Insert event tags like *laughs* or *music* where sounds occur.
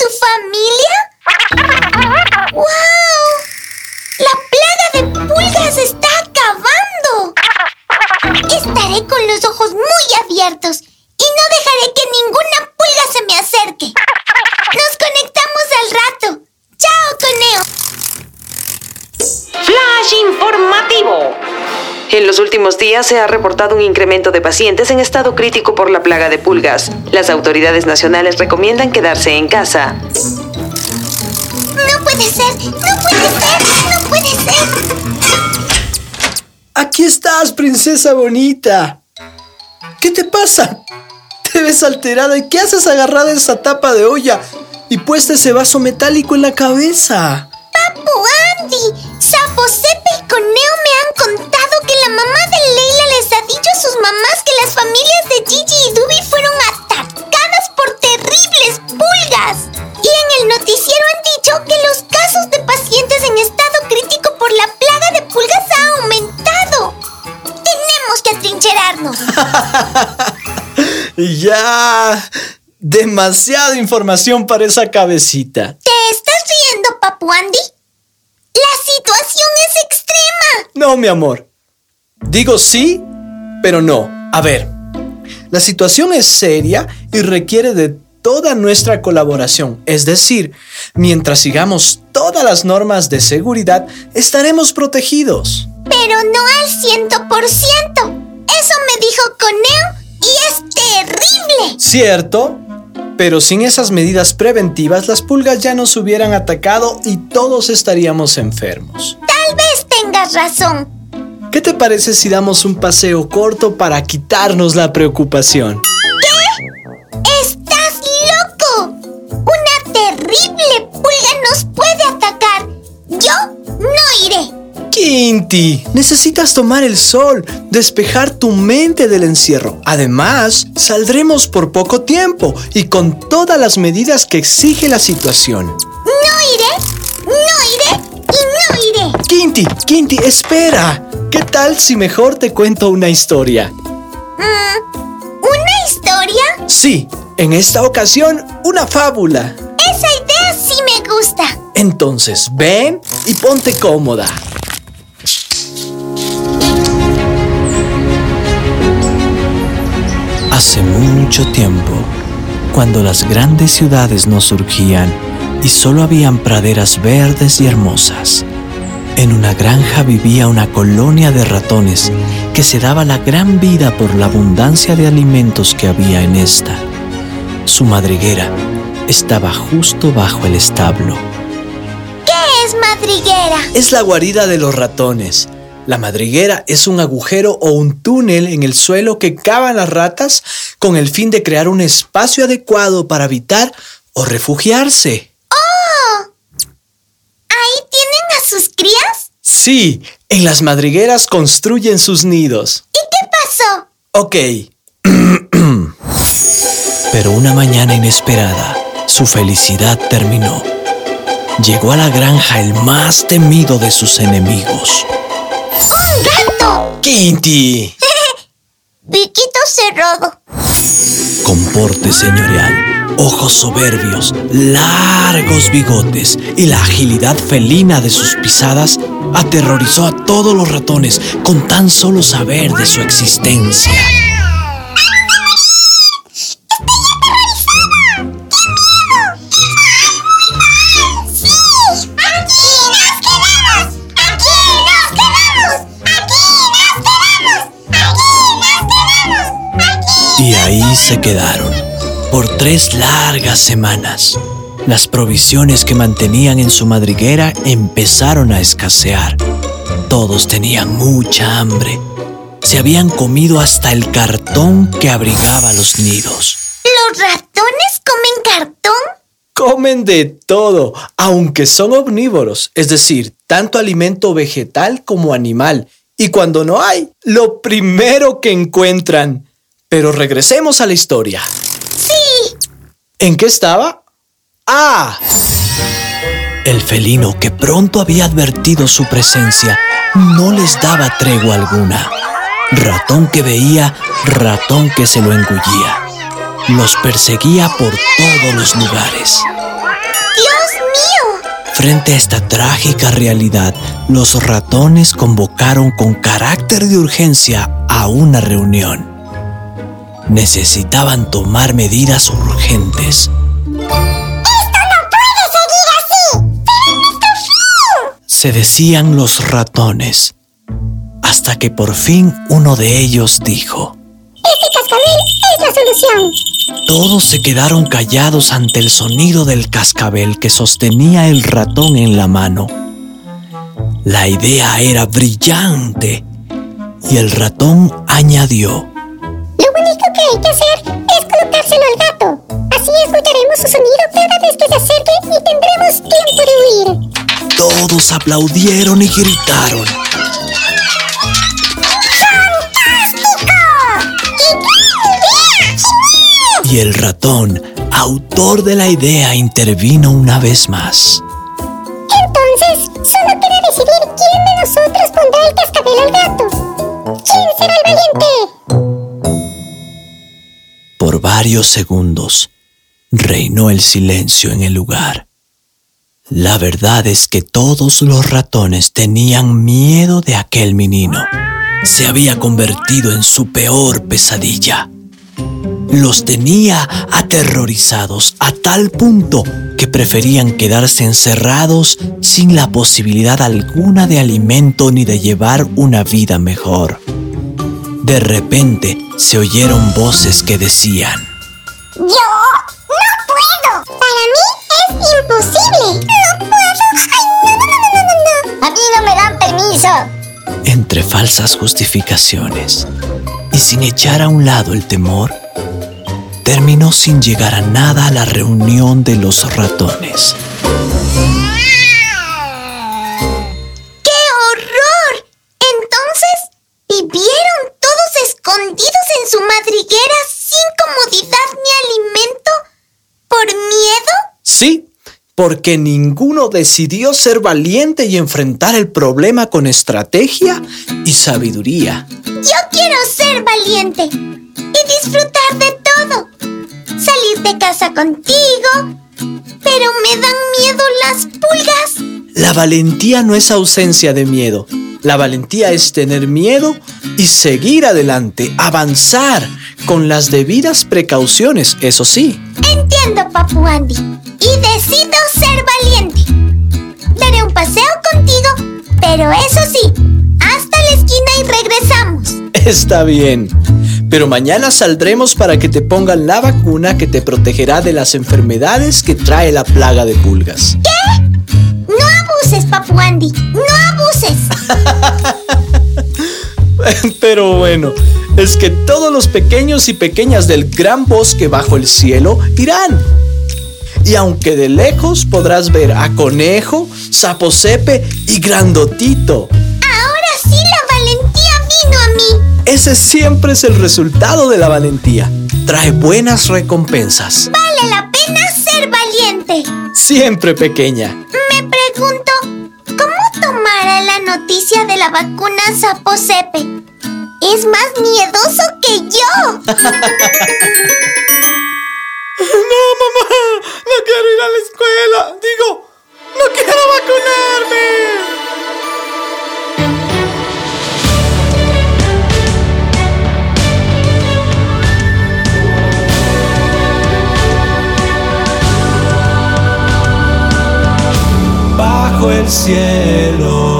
su familia? ¡Wow! ¡La plaga de pulgas está acabando! Estaré con los ojos muy abiertos y no dejaré que ninguna pulga se me acerque. Nos conectamos al rato. ¡Chao, Toneo! Flash informativo. En los últimos días se ha reportado un incremento de pacientes en estado crítico por la plaga de pulgas. Las autoridades nacionales recomiendan quedarse en casa. No puede ser, no puede ser, no puede ser. Aquí estás, princesa bonita. ¿Qué te pasa? Te ves alterada y ¿qué haces agarrada esa tapa de olla y puesta ese vaso metálico en la cabeza? Papu Andy, Sapo Sepe y Coneo me han contado que la mamá de Leila les ha dicho a sus mamás que las familias de Gigi y Dubi fueron atacadas por terribles pulgas. Y en el noticiero han dicho que los casos de pacientes en estado crítico por la plaga de pulgas ha aumentado. Tenemos que atrincherarnos. *laughs* ya. Demasiada información para esa cabecita. ¿Te estás riendo, Papu Andy? La situación es extrema. No, mi amor. Digo sí, pero no. A ver, la situación es seria y requiere de toda nuestra colaboración. Es decir, mientras sigamos todas las normas de seguridad, estaremos protegidos. Pero no al ciento por ciento. Eso me dijo Coneo y es terrible. ¿Cierto? Pero sin esas medidas preventivas, las pulgas ya nos hubieran atacado y todos estaríamos enfermos. Tal vez tengas razón. ¿Qué te parece si damos un paseo corto para quitarnos la preocupación? ¿Qué? ¡Estás loco! Una terrible pulga nos puede atacar. Yo no iré. Quinti, necesitas tomar el sol, despejar tu mente del encierro. Además, saldremos por poco tiempo y con todas las medidas que exige la situación. No iré, no iré y no iré. Quinti, Quinti, espera. ¿Qué tal si mejor te cuento una historia? Mm, ¿Una historia? Sí, en esta ocasión, una fábula. Esa idea sí me gusta. Entonces, ven y ponte cómoda. Hace mucho tiempo, cuando las grandes ciudades no surgían y solo habían praderas verdes y hermosas, en una granja vivía una colonia de ratones que se daba la gran vida por la abundancia de alimentos que había en esta. Su madriguera estaba justo bajo el establo. ¿Qué es madriguera? Es la guarida de los ratones la madriguera es un agujero o un túnel en el suelo que cavan las ratas con el fin de crear un espacio adecuado para habitar o refugiarse. ¡Oh! ¿Ahí tienen a sus crías? Sí, en las madrigueras construyen sus nidos. ¿Y qué pasó? Ok. *clears throat* Pero una mañana inesperada, su felicidad terminó. Llegó a la granja el más temido de sus enemigos. ¡Un gato! ¡Quinti! *laughs* Piquito cerrado. Comporte señorial, ojos soberbios, largos bigotes y la agilidad felina de sus pisadas aterrorizó a todos los ratones con tan solo saber de su existencia. Y ahí se quedaron por tres largas semanas. Las provisiones que mantenían en su madriguera empezaron a escasear. Todos tenían mucha hambre. Se habían comido hasta el cartón que abrigaba los nidos. ¿Los ratones comen cartón? Comen de todo, aunque son omnívoros, es decir, tanto alimento vegetal como animal. Y cuando no hay, lo primero que encuentran. Pero regresemos a la historia. Sí. ¿En qué estaba? ¡Ah! El felino, que pronto había advertido su presencia, no les daba tregua alguna. Ratón que veía, ratón que se lo engullía. Los perseguía por todos los lugares. ¡Dios mío! Frente a esta trágica realidad, los ratones convocaron con carácter de urgencia a una reunión. Necesitaban tomar medidas urgentes. ¡Esto no puede seguir así! ¡Pero nuestro fin! Se decían los ratones, hasta que por fin uno de ellos dijo. Este cascabel es la solución. Todos se quedaron callados ante el sonido del cascabel que sostenía el ratón en la mano. La idea era brillante y el ratón añadió. Lo único que hay que hacer es colocárselo al gato. Así escucharemos su sonido cada vez que se acerque y tendremos tiempo de huir. Todos aplaudieron y gritaron. Y el ratón, autor de la idea, intervino una vez más. Entonces, solo queda decidir quién de nosotros pondrá el cascabel al gato. ¿Quién será el valiente? Varios segundos reinó el silencio en el lugar. La verdad es que todos los ratones tenían miedo de aquel menino. Se había convertido en su peor pesadilla. Los tenía aterrorizados a tal punto que preferían quedarse encerrados sin la posibilidad alguna de alimento ni de llevar una vida mejor. De repente se oyeron voces que decían, ¡Yo no puedo! Para mí es imposible. ¡No puedo! ¡Ay, no, no, no, no, no! A mí no me dan permiso. entre falsas justificaciones y sin echar a un lado el temor, terminó sin llegar a nada a la reunión de los ratones. Porque ninguno decidió ser valiente y enfrentar el problema con estrategia y sabiduría. Yo quiero ser valiente y disfrutar de todo. Salir de casa contigo. Pero me dan miedo las pulgas. La valentía no es ausencia de miedo. La valentía es tener miedo y seguir adelante, avanzar con las debidas precauciones, eso sí. Entiendo, Papu Andy. Y decido ser valiente. Daré un paseo contigo, pero eso sí, hasta la esquina y regresamos. Está bien. Pero mañana saldremos para que te pongan la vacuna que te protegerá de las enfermedades que trae la plaga de pulgas. No abuses, Papu Andy. No abuses. *laughs* Pero bueno, es que todos los pequeños y pequeñas del gran bosque bajo el cielo irán. Y aunque de lejos podrás ver a Conejo, Saposepe y Grandotito, Ahora sí la valentía vino a mí. ese siempre es el resultado de la valentía. Trae buenas recompensas. Vale la pena ser valiente. Siempre pequeña. Me pregunto, ¿cómo tomará la noticia de la vacuna Saposepe? Es más miedoso que yo. *laughs* Mamá, no quiero ir a la escuela. Digo, no quiero vacunarme. bajo el cielo.